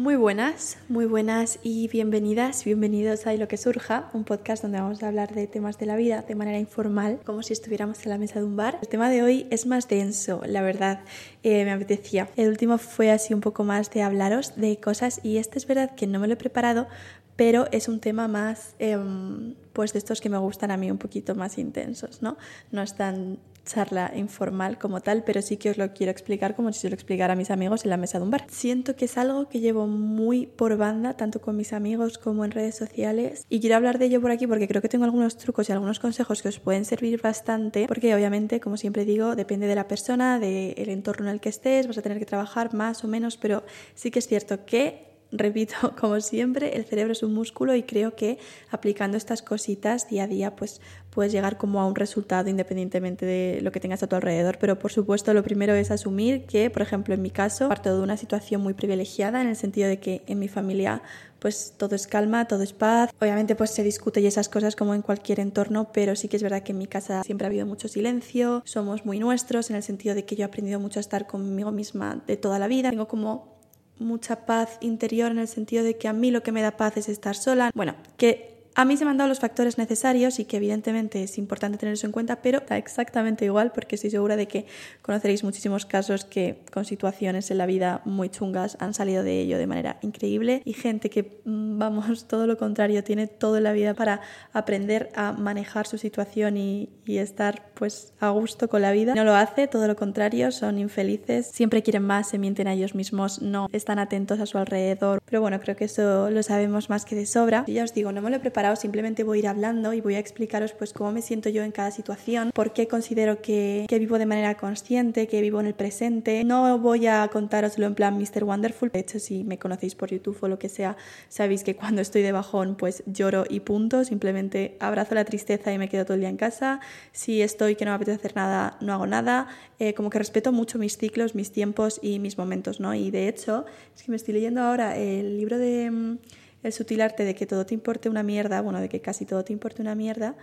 Muy buenas, muy buenas y bienvenidas, bienvenidos a Lo que surja, un podcast donde vamos a hablar de temas de la vida de manera informal, como si estuviéramos en la mesa de un bar. El tema de hoy es más denso, la verdad, eh, me apetecía. El último fue así un poco más de hablaros de cosas y este es verdad que no me lo he preparado, pero es un tema más, em, pues de estos que me gustan a mí un poquito más intensos, ¿no? No es tan charla informal como tal, pero sí que os lo quiero explicar como si se lo explicara a mis amigos en la mesa de un bar. Siento que es algo que llevo muy por banda, tanto con mis amigos como en redes sociales, y quiero hablar de ello por aquí porque creo que tengo algunos trucos y algunos consejos que os pueden servir bastante, porque obviamente, como siempre digo, depende de la persona, del entorno en el que estés, vas a tener que trabajar más o menos, pero sí que es cierto que repito, como siempre, el cerebro es un músculo y creo que aplicando estas cositas día a día, pues puedes llegar como a un resultado independientemente de lo que tengas a tu alrededor. Pero por supuesto, lo primero es asumir que, por ejemplo, en mi caso, parto de una situación muy privilegiada en el sentido de que en mi familia pues todo es calma, todo es paz. Obviamente pues se discute y esas cosas como en cualquier entorno, pero sí que es verdad que en mi casa siempre ha habido mucho silencio, somos muy nuestros en el sentido de que yo he aprendido mucho a estar conmigo misma de toda la vida. Tengo como mucha paz interior en el sentido de que a mí lo que me da paz es estar sola. Bueno, que a mí se me han dado los factores necesarios y que evidentemente es importante tener eso en cuenta, pero da exactamente igual porque estoy segura de que conoceréis muchísimos casos que con situaciones en la vida muy chungas han salido de ello de manera increíble y gente que, mm, vamos, todo lo contrario, tiene toda la vida para aprender a manejar su situación y, y estar pues a gusto con la vida. No lo hace, todo lo contrario, son infelices, siempre quieren más, se mienten a ellos mismos, no están atentos a su alrededor. Pero bueno, creo que eso lo sabemos más que de sobra. Y ya os digo, no me lo he preparado simplemente voy a ir hablando y voy a explicaros pues cómo me siento yo en cada situación, por qué considero que, vivo de manera consciente, que vivo en el presente. No voy a contároslo en plan Mr. Wonderful, de hecho si me conocéis por YouTube o lo que sea, sabéis que cuando estoy de bajón pues lloro y punto, simplemente abrazo la tristeza y me quedo todo el día en casa. Si estoy que no me apetece hacer nada, no hago nada. Eh, como que respeto mucho mis ciclos, mis tiempos y mis momentos, ¿no? Y de hecho, es que me estoy leyendo ahora el libro de mm, el sutil arte de que todo te importe una mierda, bueno, de que casi todo te importe una mierda.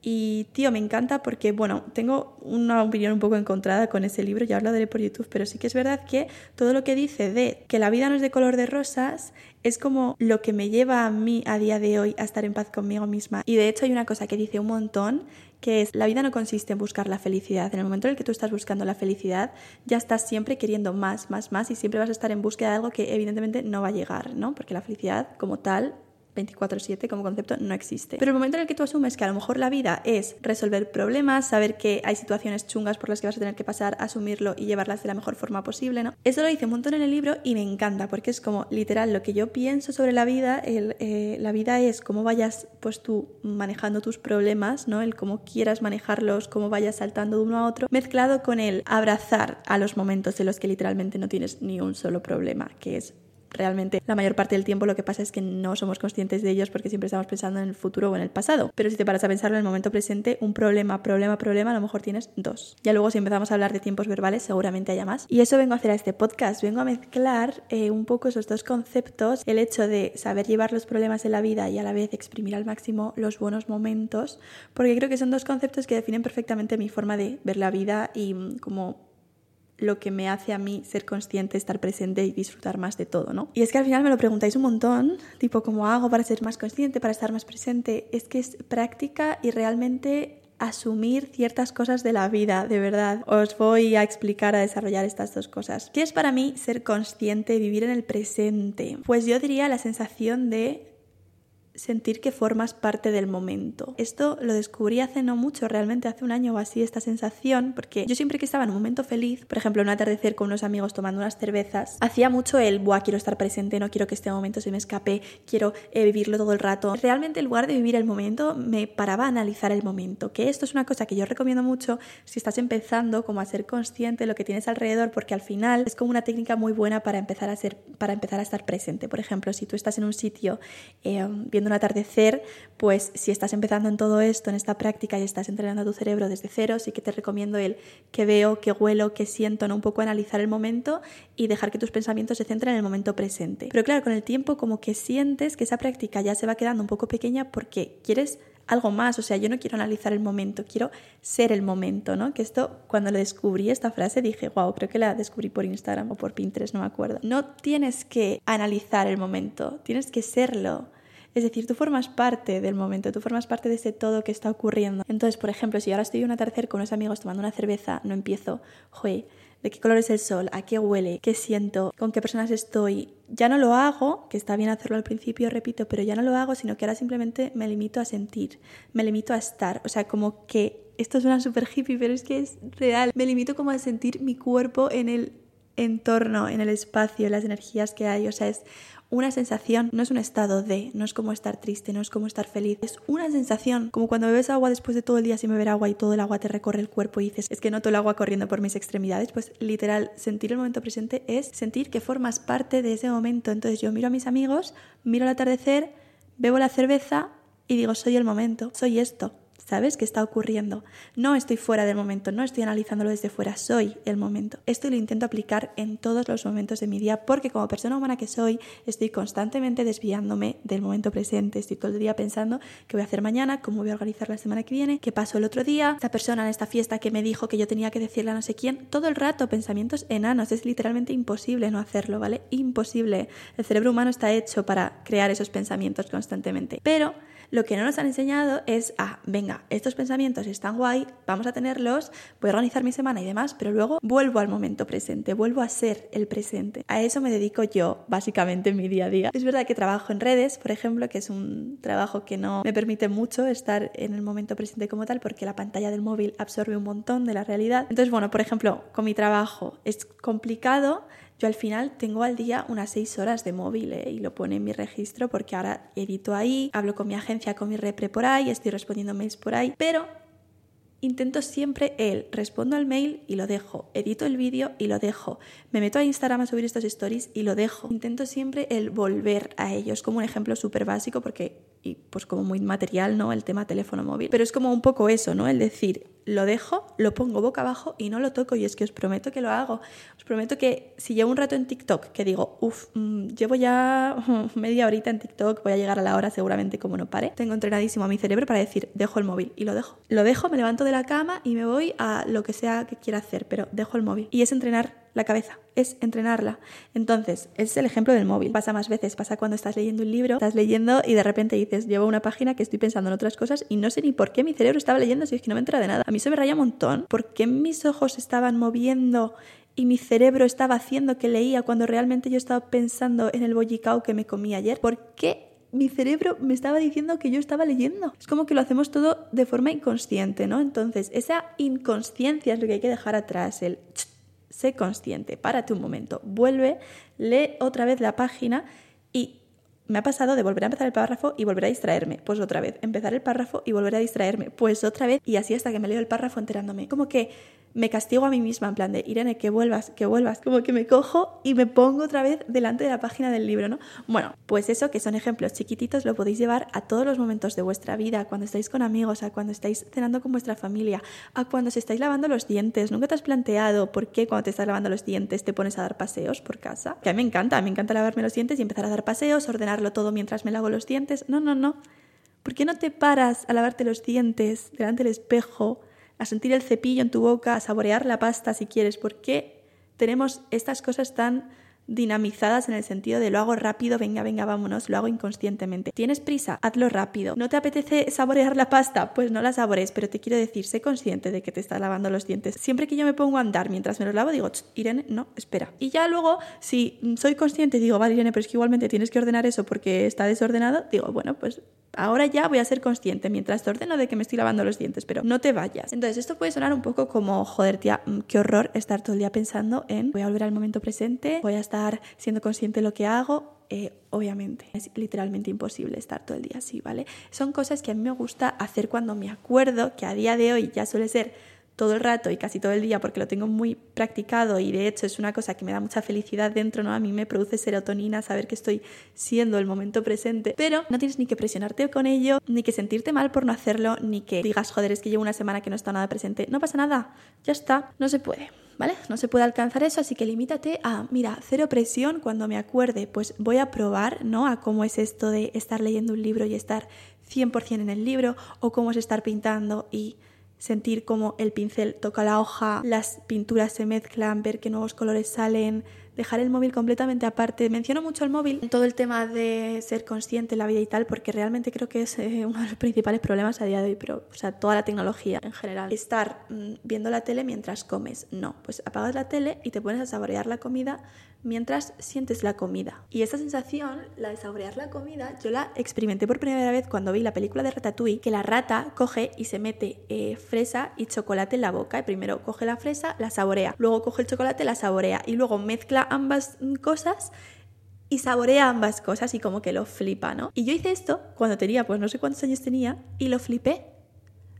Y tío, me encanta porque, bueno, tengo una opinión un poco encontrada con ese libro, ya hablaré por YouTube, pero sí que es verdad que todo lo que dice de que la vida no es de color de rosas es como lo que me lleva a mí a día de hoy a estar en paz conmigo misma. Y de hecho hay una cosa que dice un montón, que es la vida no consiste en buscar la felicidad. En el momento en el que tú estás buscando la felicidad, ya estás siempre queriendo más, más, más y siempre vas a estar en búsqueda de algo que evidentemente no va a llegar, ¿no? Porque la felicidad como tal 24/7 como concepto no existe. Pero el momento en el que tú asumes que a lo mejor la vida es resolver problemas, saber que hay situaciones chungas por las que vas a tener que pasar, asumirlo y llevarlas de la mejor forma posible, ¿no? Eso lo dice un montón en el libro y me encanta porque es como literal lo que yo pienso sobre la vida, eh, la vida es cómo vayas pues tú manejando tus problemas, ¿no? El cómo quieras manejarlos, cómo vayas saltando de uno a otro, mezclado con el abrazar a los momentos en los que literalmente no tienes ni un solo problema, que es realmente la mayor parte del tiempo lo que pasa es que no somos conscientes de ellos porque siempre estamos pensando en el futuro o en el pasado. Pero si te paras a pensarlo en el momento presente, un problema, problema, problema, a lo mejor tienes dos. Ya luego si empezamos a hablar de tiempos verbales, seguramente haya más. Y eso vengo a hacer a este podcast, vengo a mezclar eh, un poco esos dos conceptos, el hecho de saber llevar los problemas de la vida y a la vez exprimir al máximo los buenos momentos, porque creo que son dos conceptos que definen perfectamente mi forma de ver la vida y mm, como lo que me hace a mí ser consciente, estar presente y disfrutar más de todo, ¿no? Y es que al final me lo preguntáis un montón, tipo, ¿cómo hago para ser más consciente, para estar más presente? Es que es práctica y realmente asumir ciertas cosas de la vida, de verdad. Os voy a explicar, a desarrollar estas dos cosas. ¿Qué es para mí ser consciente, vivir en el presente? Pues yo diría la sensación de sentir que formas parte del momento. Esto lo descubrí hace no mucho, realmente hace un año o así, esta sensación, porque yo siempre que estaba en un momento feliz, por ejemplo, un atardecer con unos amigos tomando unas cervezas, hacía mucho el, buah, quiero estar presente, no quiero que este momento se me escape, quiero eh, vivirlo todo el rato. Realmente en lugar de vivir el momento, me paraba a analizar el momento, que esto es una cosa que yo recomiendo mucho si estás empezando como a ser consciente de lo que tienes alrededor, porque al final es como una técnica muy buena para empezar a ser, para empezar a estar presente. Por ejemplo, si tú estás en un sitio eh, viendo un atardecer, pues si estás empezando en todo esto, en esta práctica y estás entrenando a tu cerebro desde cero, sí que te recomiendo el que veo, que huelo, que siento, ¿no? un poco analizar el momento y dejar que tus pensamientos se centren en el momento presente. Pero claro, con el tiempo como que sientes que esa práctica ya se va quedando un poco pequeña porque quieres algo más, o sea, yo no quiero analizar el momento, quiero ser el momento, ¿no? Que esto, cuando lo descubrí, esta frase, dije, wow, creo que la descubrí por Instagram o por Pinterest, no me acuerdo. No tienes que analizar el momento, tienes que serlo. Es decir, tú formas parte del momento, tú formas parte de ese todo que está ocurriendo. Entonces, por ejemplo, si ahora estoy en un atardecer con unos amigos tomando una cerveza, no empiezo, joder, de qué color es el sol, a qué huele, qué siento, con qué personas estoy. Ya no lo hago, que está bien hacerlo al principio, repito, pero ya no lo hago, sino que ahora simplemente me limito a sentir, me limito a estar. O sea, como que esto suena súper hippie, pero es que es real. Me limito como a sentir mi cuerpo en el entorno, en el espacio, en las energías que hay. O sea, es una sensación, no es un estado de, no es como estar triste, no es como estar feliz, es una sensación, como cuando bebes agua después de todo el día sin beber agua y todo el agua te recorre el cuerpo y dices, es que noto el agua corriendo por mis extremidades, pues literal, sentir el momento presente es sentir que formas parte de ese momento. Entonces yo miro a mis amigos, miro el atardecer, bebo la cerveza y digo, soy el momento, soy esto. ¿Sabes qué está ocurriendo? No estoy fuera del momento, no estoy analizándolo desde fuera, soy el momento. Esto lo intento aplicar en todos los momentos de mi día porque como persona humana que soy, estoy constantemente desviándome del momento presente. Estoy todo el día pensando qué voy a hacer mañana, cómo voy a organizar la semana que viene, qué pasó el otro día, esta persona en esta fiesta que me dijo que yo tenía que decirle a no sé quién. Todo el rato pensamientos enanos, es literalmente imposible no hacerlo, ¿vale? Imposible. El cerebro humano está hecho para crear esos pensamientos constantemente. Pero lo que no nos han enseñado es, ah, venga, estos pensamientos están guay, vamos a tenerlos, voy a organizar mi semana y demás, pero luego vuelvo al momento presente, vuelvo a ser el presente. A eso me dedico yo, básicamente, en mi día a día. Es verdad que trabajo en redes, por ejemplo, que es un trabajo que no me permite mucho estar en el momento presente como tal, porque la pantalla del móvil absorbe un montón de la realidad. Entonces, bueno, por ejemplo, con mi trabajo es complicado yo al final tengo al día unas seis horas de móvil ¿eh? y lo pone en mi registro porque ahora edito ahí, hablo con mi agencia, con mi repre por ahí, estoy respondiendo mails por ahí, pero intento siempre el respondo al mail y lo dejo, edito el vídeo y lo dejo, me meto a Instagram a subir estos stories y lo dejo. Intento siempre el volver a ellos como un ejemplo súper básico porque y pues como muy material, ¿no? El tema teléfono móvil. Pero es como un poco eso, ¿no? El decir, lo dejo, lo pongo boca abajo y no lo toco. Y es que os prometo que lo hago. Os prometo que si llevo un rato en TikTok, que digo, uff, mm, llevo ya media horita en TikTok, voy a llegar a la hora seguramente como no pare. Tengo entrenadísimo a mi cerebro para decir, dejo el móvil y lo dejo. Lo dejo, me levanto de la cama y me voy a lo que sea que quiera hacer, pero dejo el móvil. Y es entrenar la cabeza, es entrenarla. Entonces, es el ejemplo del móvil. Pasa más veces, pasa cuando estás leyendo un libro, estás leyendo y de repente dices, llevo una página que estoy pensando en otras cosas y no sé ni por qué mi cerebro estaba leyendo si es que no me entra de nada. A mí se me raya un montón. ¿Por qué mis ojos estaban moviendo y mi cerebro estaba haciendo que leía cuando realmente yo estaba pensando en el bollicao que me comí ayer? ¿Por qué mi cerebro me estaba diciendo que yo estaba leyendo. Es como que lo hacemos todo de forma inconsciente, ¿no? Entonces, esa inconsciencia es lo que hay que dejar atrás, el sé consciente, párate un momento, vuelve, lee otra vez la página y me ha pasado de volver a empezar el párrafo y volver a distraerme, pues otra vez, empezar el párrafo y volver a distraerme, pues otra vez y así hasta que me leo el párrafo enterándome. Como que me castigo a mí misma en plan de, Irene, que vuelvas, que vuelvas, como que me cojo y me pongo otra vez delante de la página del libro, ¿no? Bueno, pues eso que son ejemplos chiquititos lo podéis llevar a todos los momentos de vuestra vida, cuando estáis con amigos, a cuando estáis cenando con vuestra familia, a cuando os estáis lavando los dientes. ¿Nunca te has planteado por qué cuando te estás lavando los dientes te pones a dar paseos por casa? Que a mí me encanta, me encanta lavarme los dientes y empezar a dar paseos, ordenarlo todo mientras me lavo los dientes. No, no, no. ¿Por qué no te paras a lavarte los dientes delante del espejo? A sentir el cepillo en tu boca, a saborear la pasta si quieres. ¿Por qué tenemos estas cosas tan dinamizadas en el sentido de lo hago rápido, venga, venga, vámonos, lo hago inconscientemente. ¿Tienes prisa? Hazlo rápido. ¿No te apetece saborear la pasta? Pues no la sabores, pero te quiero decir, sé consciente de que te estás lavando los dientes. Siempre que yo me pongo a andar mientras me los lavo, digo, Irene, no, espera. Y ya luego, si soy consciente y digo, vale, Irene, pero es que igualmente tienes que ordenar eso porque está desordenado, digo, bueno, pues ahora ya voy a ser consciente mientras te ordeno de que me estoy lavando los dientes, pero no te vayas. Entonces, esto puede sonar un poco como, joder, tía, mm, qué horror estar todo el día pensando en voy a volver al momento presente, voy a estar siendo consciente de lo que hago. Eh, obviamente, es literalmente imposible estar todo el día así, ¿vale? Son cosas que a mí me gusta hacer cuando me acuerdo, que a día de hoy ya suele ser todo el rato y casi todo el día porque lo tengo muy practicado y de hecho es una cosa que me da mucha felicidad dentro, ¿no? A mí me produce serotonina saber que estoy siendo el momento presente, pero no tienes ni que presionarte con ello, ni que sentirte mal por no hacerlo, ni que digas, joder, es que llevo una semana que no está nada presente. No pasa nada, ya está, no se puede. ¿Vale? No se puede alcanzar eso, así que limítate a, mira, cero presión, cuando me acuerde, pues voy a probar, ¿no? A cómo es esto de estar leyendo un libro y estar 100% en el libro, o cómo es estar pintando y sentir cómo el pincel toca la hoja, las pinturas se mezclan, ver qué nuevos colores salen, dejar el móvil completamente aparte. Menciono mucho el móvil en todo el tema de ser consciente en la vida y tal, porque realmente creo que es eh, uno de los principales problemas a día de hoy, pero, o sea, toda la tecnología en general. Estar mm, viendo la tele mientras comes, no, pues apagas la tele y te pones a saborear la comida mientras sientes la comida. Y esa sensación, la de saborear la comida, yo la experimenté por primera vez cuando vi la película de Ratatouille, que la rata coge y se mete eh, fresa y chocolate en la boca. Y primero coge la fresa, la saborea, luego coge el chocolate, la saborea y luego mezcla ambas cosas y saborea ambas cosas y como que lo flipa, ¿no? Y yo hice esto cuando tenía, pues no sé cuántos años tenía, y lo flipé.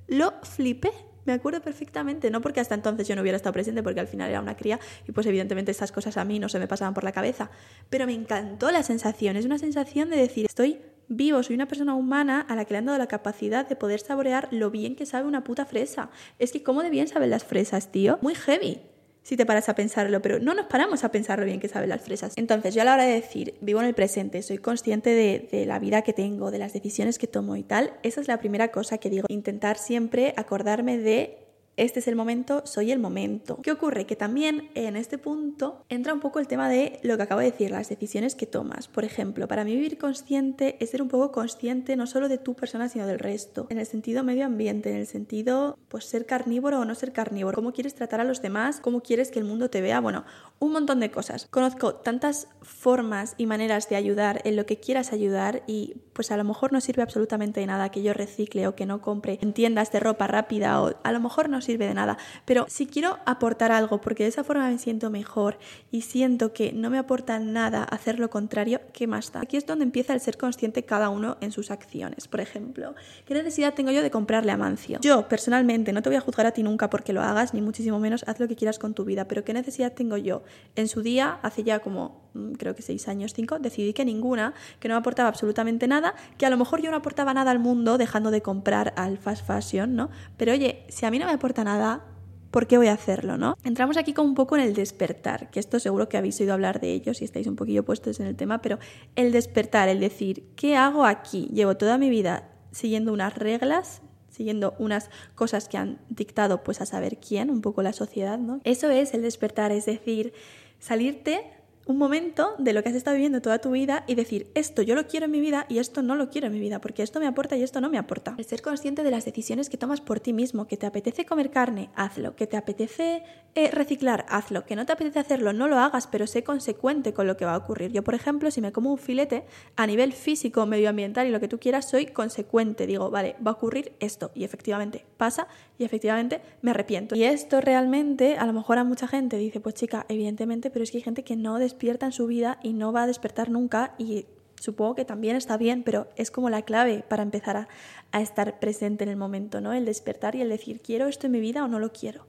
Lo flipé. Me acuerdo perfectamente, no porque hasta entonces yo no hubiera estado presente, porque al final era una cría y pues evidentemente estas cosas a mí no se me pasaban por la cabeza, pero me encantó la sensación, es una sensación de decir, estoy vivo, soy una persona humana a la que le han dado la capacidad de poder saborear lo bien que sabe una puta fresa. Es que cómo de bien saben las fresas, tío. Muy heavy si te paras a pensarlo, pero no nos paramos a pensar lo bien que saben las fresas. Entonces, yo a la hora de decir, vivo en el presente, soy consciente de, de, la vida que tengo, de las decisiones que tomo y tal, esa es la primera cosa que digo, intentar siempre acordarme de este es el momento, soy el momento. ¿Qué ocurre? Que también en este punto entra un poco el tema de lo que acabo de decir, las decisiones que tomas. Por ejemplo, para mí vivir consciente es ser un poco consciente no solo de tu persona, sino del resto. En el sentido medio ambiente, en el sentido, pues ser carnívoro o no ser carnívoro. Cómo quieres tratar a los demás, cómo quieres que el mundo te vea. Bueno, un montón de cosas. Conozco tantas formas y maneras de ayudar en lo que quieras ayudar y pues a lo mejor no sirve absolutamente de nada que yo recicle o que no compre en tiendas de ropa rápida o a lo mejor no sirve de nada, pero si quiero aportar algo porque de esa forma me siento mejor y siento que no me aporta nada hacer lo contrario, ¿qué más da? Aquí es donde empieza el ser consciente cada uno en sus acciones. Por ejemplo, ¿qué necesidad tengo yo de comprarle a Mancio? Yo, personalmente, no te voy a juzgar a ti nunca porque lo hagas, ni muchísimo menos, haz lo que quieras con tu vida, pero ¿qué necesidad tengo yo? En su día, hace ya como creo que seis años, cinco, decidí que ninguna, que no me aportaba absolutamente nada, que a lo mejor yo no aportaba nada al mundo dejando de comprar al fast fashion, ¿no? Pero oye, si a mí no me aporta nada, ¿por qué voy a hacerlo, no? Entramos aquí como un poco en el despertar, que esto seguro que habéis oído hablar de ello si estáis un poquillo puestos en el tema, pero el despertar, el decir, ¿qué hago aquí? Llevo toda mi vida siguiendo unas reglas, siguiendo unas cosas que han dictado pues a saber quién, un poco la sociedad, ¿no? Eso es el despertar, es decir, salirte un momento de lo que has estado viviendo toda tu vida y decir, esto yo lo quiero en mi vida y esto no lo quiero en mi vida, porque esto me aporta y esto no me aporta. El ser consciente de las decisiones que tomas por ti mismo, que te apetece comer carne, hazlo, que te apetece eh, reciclar, hazlo, que no te apetece hacerlo, no lo hagas, pero sé consecuente con lo que va a ocurrir. Yo, por ejemplo, si me como un filete a nivel físico, medioambiental y lo que tú quieras, soy consecuente, digo, vale, va a ocurrir esto y efectivamente pasa y efectivamente me arrepiento. Y esto realmente, a lo mejor a mucha gente dice, pues chica, evidentemente, pero es que hay gente que no despierta en su vida y no va a despertar nunca y supongo que también está bien, pero es como la clave para empezar a, a, estar presente en el momento, ¿no? El despertar y el decir, ¿quiero esto en mi vida o no lo quiero?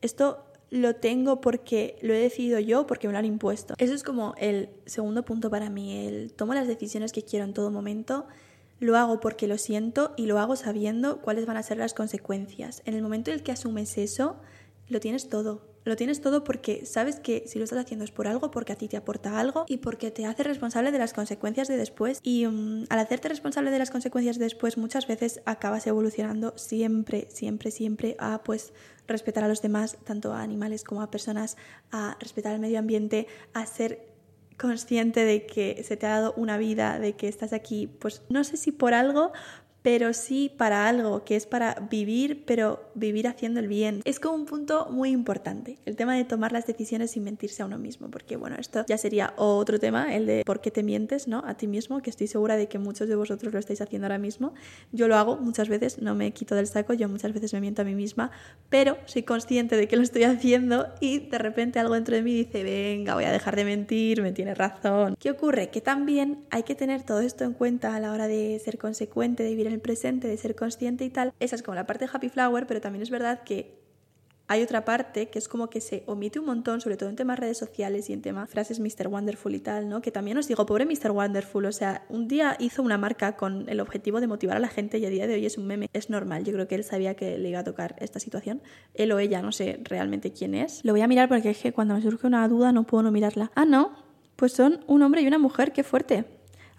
Esto lo tengo porque lo he decidido yo, porque me lo han impuesto. Eso es como el segundo punto para mí, el tomo las decisiones que quiero en todo momento, lo hago porque lo siento y lo hago sabiendo cuáles van a ser las consecuencias. En el momento en el que asumes eso, lo tienes todo, lo tienes todo porque sabes que si lo estás haciendo es por algo, porque a ti te aporta algo y porque te hace responsable de las consecuencias de después. Y um, al hacerte responsable de las consecuencias de después, muchas veces acabas evolucionando siempre, siempre, siempre a pues respetar a los demás, tanto a animales como a personas, a respetar el medio ambiente, a ser consciente de que se te ha dado una vida, de que estás aquí, pues no sé si por algo, pero sí para algo, que es para vivir, pero vivir haciendo el bien. Es como un punto muy importante, el tema de tomar las decisiones sin mentirse a uno mismo, porque bueno, esto ya sería otro tema, el de por qué te mientes, ¿no? A ti mismo, que estoy segura de que muchos de vosotros lo estáis haciendo ahora mismo. Yo lo hago muchas veces, no me quito del saco, yo muchas veces me miento a mí misma, pero soy consciente de que lo estoy haciendo y de repente algo dentro de mí dice, venga, voy a dejar de mentir, me tiene razón. ¿Qué ocurre? Que también hay que tener todo esto en cuenta a la hora de ser consecuente, de vivir el presente, de ser consciente y tal. Esa es como la parte de Happy Flower, pero también es verdad que hay otra parte que es como que se omite un montón, sobre todo en temas redes sociales y en temas frases Mr. Wonderful y tal, ¿no? Que también os digo, pobre Mr. Wonderful, o sea, un día hizo una marca con el objetivo de motivar a la gente y a día de hoy es un meme. Es normal, yo creo que él sabía que le iba a tocar esta situación. Él o ella, no sé realmente quién es. Lo voy a mirar porque es que cuando me surge una duda no puedo no mirarla. Ah, no, pues son un hombre y una mujer, qué fuerte.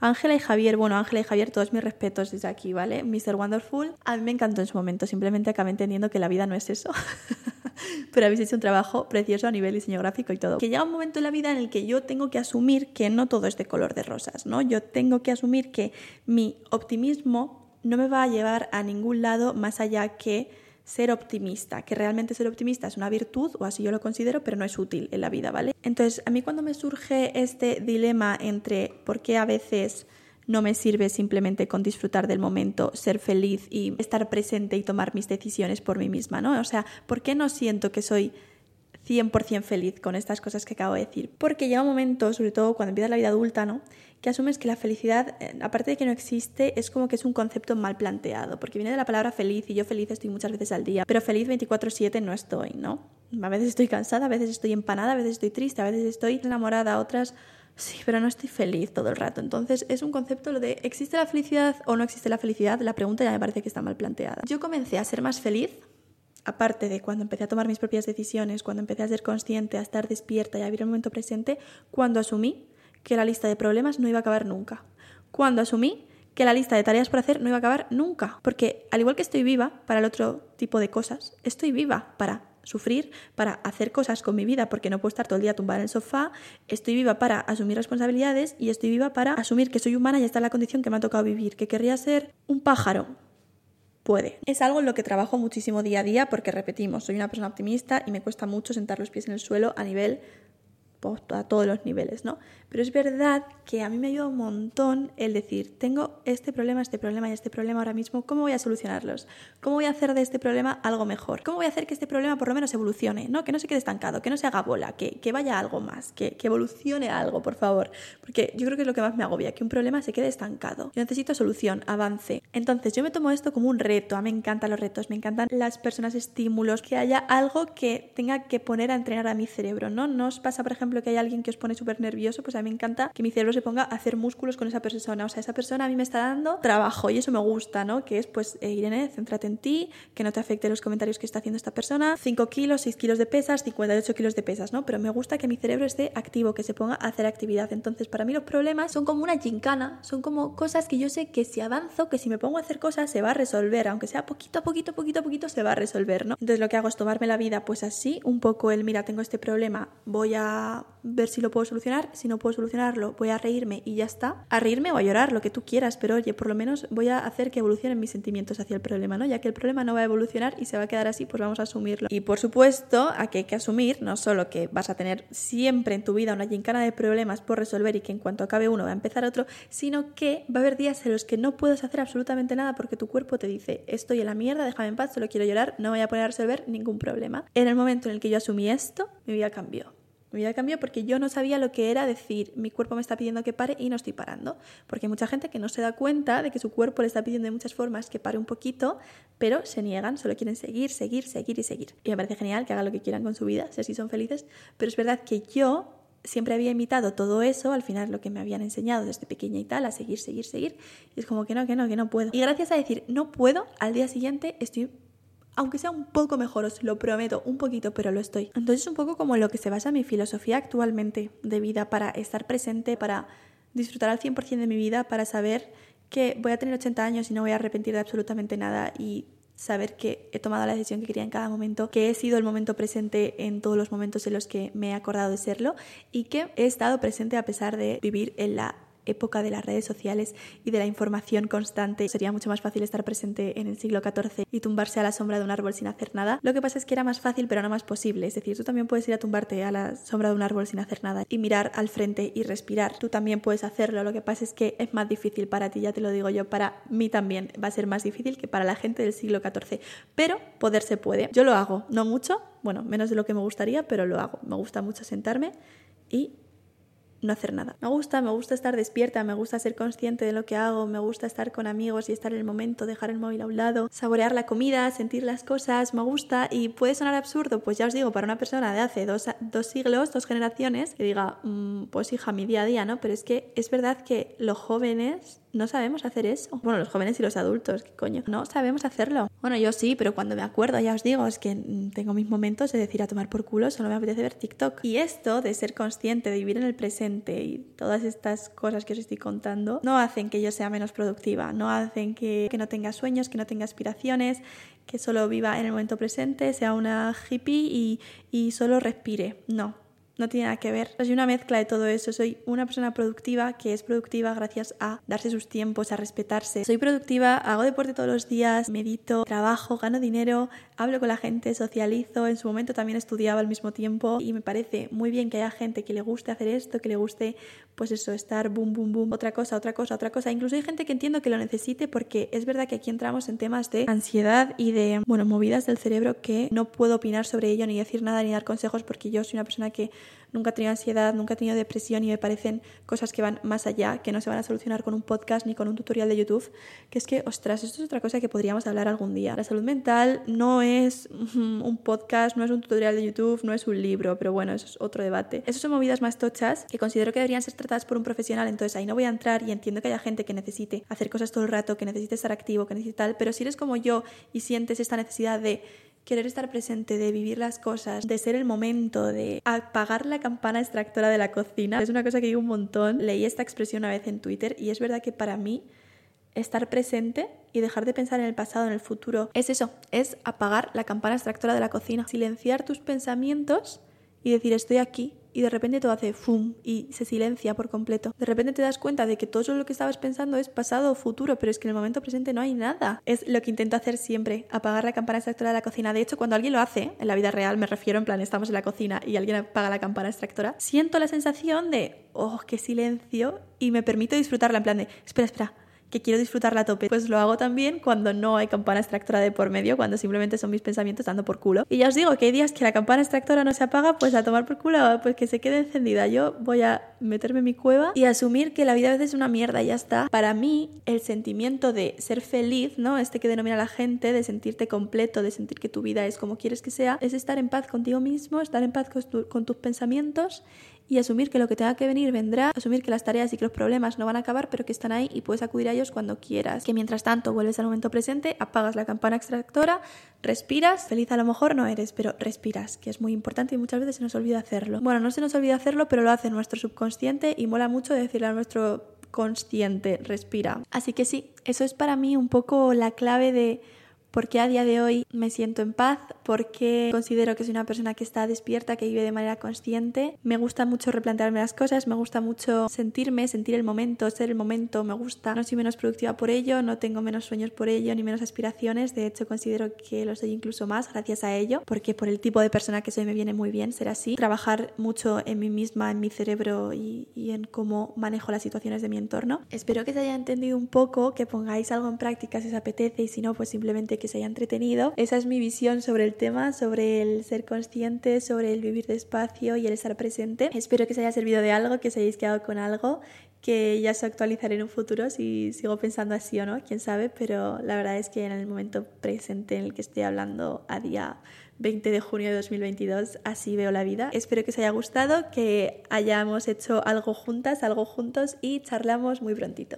Ángela y Javier, bueno, Ángela y Javier, todos mis respetos desde aquí, ¿vale? Mr. Wonderful, a mí me encantó en su momento, simplemente acabé entendiendo que la vida no es eso. Pero habéis hecho un trabajo precioso a nivel diseño gráfico y todo. Que llega un momento en la vida en el que yo tengo que asumir que no todo es de color de rosas, ¿no? Yo tengo que asumir que mi optimismo no me va a llevar a ningún lado más allá que ser optimista, que realmente ser optimista es una virtud, o así yo lo considero, pero no es útil en la vida, ¿vale? Entonces, a mí cuando me surge este dilema entre por qué a veces no me sirve simplemente con disfrutar del momento, ser feliz y estar presente y tomar mis decisiones por mí misma, ¿no? O sea, ¿por qué no siento que soy 100% feliz con estas cosas que acabo de decir? Porque llega un momento, sobre todo cuando empieza la vida adulta, ¿no? que asumes que la felicidad, eh, aparte de que no existe, es como que es un concepto mal planteado, porque viene de la palabra feliz y yo feliz estoy muchas veces al día, pero feliz 24/7 no estoy, ¿no? A veces estoy cansada, a veces estoy empanada, a veces estoy triste, a veces estoy enamorada, otras sí, pero no estoy feliz todo el rato. Entonces es un concepto lo de ¿existe la felicidad o no existe la felicidad? La pregunta ya me parece que está mal planteada. Yo comencé a ser más feliz aparte de cuando empecé a tomar mis propias decisiones, cuando empecé a ser consciente, a estar despierta y a vivir el momento presente, cuando asumí que la lista de problemas no iba a acabar nunca. Cuando asumí que la lista de tareas por hacer no iba a acabar nunca. Porque al igual que estoy viva para el otro tipo de cosas, estoy viva para sufrir, para hacer cosas con mi vida porque no puedo estar todo el día tumbada en el sofá, estoy viva para asumir responsabilidades y estoy viva para asumir que soy humana y está en la condición que me ha tocado vivir, que querría ser un pájaro. Puede. Es algo en lo que trabajo muchísimo día a día porque repetimos, soy una persona optimista y me cuesta mucho sentar los pies en el suelo a nivel a todos los niveles, ¿no? Pero es verdad que a mí me ayuda un montón el decir, tengo este problema, este problema y este problema ahora mismo, ¿cómo voy a solucionarlos? ¿Cómo voy a hacer de este problema algo mejor? ¿Cómo voy a hacer que este problema por lo menos evolucione, ¿no? Que no se quede estancado, que no se haga bola, que, que vaya algo más, que, que evolucione algo, por favor. Porque yo creo que es lo que más me agobia, que un problema se quede estancado. Yo necesito solución, avance. Entonces yo me tomo esto como un reto, a mí me encantan los retos, me encantan las personas estímulos, que haya algo que tenga que poner a entrenar a mi cerebro, ¿no? No os pasa, por ejemplo, que hay alguien que os pone súper nervioso, pues a me encanta que mi cerebro se ponga a hacer músculos con esa persona. O sea, esa persona a mí me está dando trabajo y eso me gusta, ¿no? Que es, pues, eh, Irene, céntrate en ti, que no te afecte los comentarios que está haciendo esta persona. 5 kilos, 6 kilos de pesas, 58 kilos de pesas, ¿no? Pero me gusta que mi cerebro esté activo, que se ponga a hacer actividad. Entonces, para mí los problemas son como una gincana, son como cosas que yo sé que si avanzo, que si me pongo a hacer cosas, se va a resolver, aunque sea poquito a poquito, poquito a poquito, se va a resolver, ¿no? Entonces, lo que hago es tomarme la vida, pues así, un poco el, mira, tengo este problema, voy a ver si lo puedo solucionar, si no puedo solucionarlo, voy a reírme y ya está. A reírme o a llorar, lo que tú quieras, pero oye, por lo menos voy a hacer que evolucionen mis sentimientos hacia el problema, ¿no? Ya que el problema no va a evolucionar y se va a quedar así, pues vamos a asumirlo. Y por supuesto, aquí hay que asumir no solo que vas a tener siempre en tu vida una gincana de problemas por resolver y que en cuanto acabe uno va a empezar otro, sino que va a haber días en los que no puedes hacer absolutamente nada porque tu cuerpo te dice, estoy en la mierda, déjame en paz, solo quiero llorar, no voy a poder resolver ningún problema. En el momento en el que yo asumí esto, mi vida cambió. Mi vida cambió porque yo no sabía lo que era decir, mi cuerpo me está pidiendo que pare y no estoy parando. Porque hay mucha gente que no se da cuenta de que su cuerpo le está pidiendo de muchas formas que pare un poquito, pero se niegan, solo quieren seguir, seguir, seguir y seguir. Y me parece genial que hagan lo que quieran con su vida, si así son felices. Pero es verdad que yo siempre había imitado todo eso, al final lo que me habían enseñado desde pequeña y tal, a seguir, seguir, seguir. Y es como que no, que no, que no puedo. Y gracias a decir no puedo, al día siguiente estoy aunque sea un poco mejor, os lo prometo, un poquito, pero lo estoy. Entonces es un poco como lo que se basa mi filosofía actualmente de vida para estar presente, para disfrutar al 100% de mi vida, para saber que voy a tener 80 años y no voy a arrepentir de absolutamente nada y saber que he tomado la decisión que quería en cada momento, que he sido el momento presente en todos los momentos en los que me he acordado de serlo y que he estado presente a pesar de vivir en la época de las redes sociales y de la información constante, sería mucho más fácil estar presente en el siglo XIV y tumbarse a la sombra de un árbol sin hacer nada. Lo que pasa es que era más fácil, pero no más posible. Es decir, tú también puedes ir a tumbarte a la sombra de un árbol sin hacer nada y mirar al frente y respirar. Tú también puedes hacerlo. Lo que pasa es que es más difícil para ti, ya te lo digo yo, para mí también va a ser más difícil que para la gente del siglo XIV. Pero poder se puede. Yo lo hago, no mucho, bueno, menos de lo que me gustaría, pero lo hago. Me gusta mucho sentarme y no hacer nada. Me gusta, me gusta estar despierta, me gusta ser consciente de lo que hago, me gusta estar con amigos y estar en el momento, dejar el móvil a un lado, saborear la comida, sentir las cosas, me gusta y puede sonar absurdo, pues ya os digo, para una persona de hace dos, siglos, dos generaciones, que diga, mm, pues hija, mi día a día, ¿no? Pero es que es verdad que los jóvenes no sabemos hacer eso. Bueno, los jóvenes y los adultos, ¿qué coño? No sabemos hacerlo. Bueno, yo sí, pero cuando me acuerdo, ya os digo, es que tengo mis momentos de decir a tomar por culo, solo me apetece ver TikTok. Y esto de ser consciente, de vivir en el presente y todas estas cosas que os estoy contando, no hacen que yo sea menos productiva, no hacen que, que no tenga sueños, que no tenga aspiraciones, que solo viva en el momento presente, sea una hippie y, y solo respire. No, no tiene nada que ver. Soy una mezcla de todo eso. Soy una persona productiva que es productiva gracias a darse sus tiempos, a respetarse. Soy productiva, hago deporte todos los días, medito, trabajo, gano dinero, hablo con la gente, socializo. En su momento también estudiaba al mismo tiempo y me parece muy bien que haya gente que le guste hacer esto, que le guste, pues eso, estar boom, boom, boom, otra cosa, otra cosa, otra cosa. Incluso hay gente que entiendo que lo necesite porque es verdad que aquí entramos en temas de ansiedad y de, bueno, movidas del cerebro que no puedo opinar sobre ello ni decir nada ni dar consejos porque yo soy una persona que nunca he tenido ansiedad, nunca he tenido depresión y me parecen cosas que van más allá, que no se van a solucionar con un podcast ni con un tutorial de YouTube, que es que, ostras, esto es otra cosa que podríamos hablar algún día. La salud mental no es un podcast, no es un tutorial de YouTube, no es un libro, pero bueno, eso es otro debate. Esas son movidas más tochas que considero que deberían ser tratadas por un profesional, entonces ahí no voy a entrar y entiendo que haya gente que necesite hacer cosas todo el rato, que necesite estar activo, que necesite tal, pero si eres como yo y sientes esta necesidad de querer estar presente, de vivir las cosas, de ser el momento, de apagar la campana extractora de la cocina. Es una cosa que digo un montón. Leí esta expresión una vez en Twitter y es verdad que para mí estar presente y dejar de pensar en el pasado, en el futuro, es eso, es apagar la campana extractora de la cocina, silenciar tus pensamientos y decir estoy aquí, y de repente todo hace fum y se silencia por completo. De repente te das cuenta de que todo lo que estabas pensando es pasado o futuro, pero es que en el momento presente no hay nada. Es lo que intento hacer siempre, apagar la campana extractora de la cocina. De hecho, cuando alguien lo hace, en la vida real me refiero en plan, estamos en la cocina y alguien apaga la campana extractora, siento la sensación de, oh, qué silencio y me permito disfrutarla en plan de, espera, espera, que quiero disfrutarla a tope. Pues lo hago también cuando no hay campana extractora de por medio, cuando simplemente son mis pensamientos dando por culo. Y ya os digo que hay días que la campana extractora no se apaga, pues a tomar por culo, pues que se quede encendida. Yo voy a meterme en mi cueva y asumir que la vida a veces es una mierda ya está. Para mí, el sentimiento de ser feliz, ¿no? Este que denomina la gente, de sentirte completo, de sentir que tu vida es como quieres que sea, es estar en paz contigo mismo, estar en paz con tus pensamientos y asumir que lo que tenga que venir vendrá, asumir que las tareas y que los problemas no van a acabar, pero que están ahí y puedes acudir a ellos cuando quieras. Que mientras tanto vuelves al momento presente, apagas la campana extractora, respiras, feliz a lo mejor no eres, pero respiras, que es muy importante y muchas veces se nos olvida hacerlo. Bueno, no se nos olvida hacerlo, pero lo hace nuestro subconsciente y mola mucho decirle a nuestro consciente, respira. Así que sí, eso es para mí un poco la clave de porque a día de hoy me siento en paz, porque considero que soy una persona que está despierta, que vive de manera consciente. Me gusta mucho replantearme las cosas, me gusta mucho sentirme, sentir el momento, ser el momento, me gusta. No soy menos productiva por ello, no tengo menos sueños por ello, ni menos aspiraciones. De hecho, considero que lo soy incluso más gracias a ello, porque por el tipo de persona que soy me viene muy bien ser así. Trabajar mucho en mí misma, en mi cerebro y, en cómo manejo las situaciones de mi entorno. Espero que se haya entendido un poco, que pongáis algo en práctica si os apetece y si no, pues simplemente que se haya entretenido. Esa es mi visión sobre el tema, sobre el ser consciente, sobre el vivir despacio y el estar presente. Espero que os haya servido de algo, que os hayáis quedado con algo que ya se actualizaré en un futuro si sigo pensando así o no, quién sabe, pero la verdad es que en el momento presente en el que estoy hablando a día 20 de junio de 2022, así veo la vida. Espero que os haya gustado, que hayamos hecho algo juntas, algo juntos y charlamos muy prontito.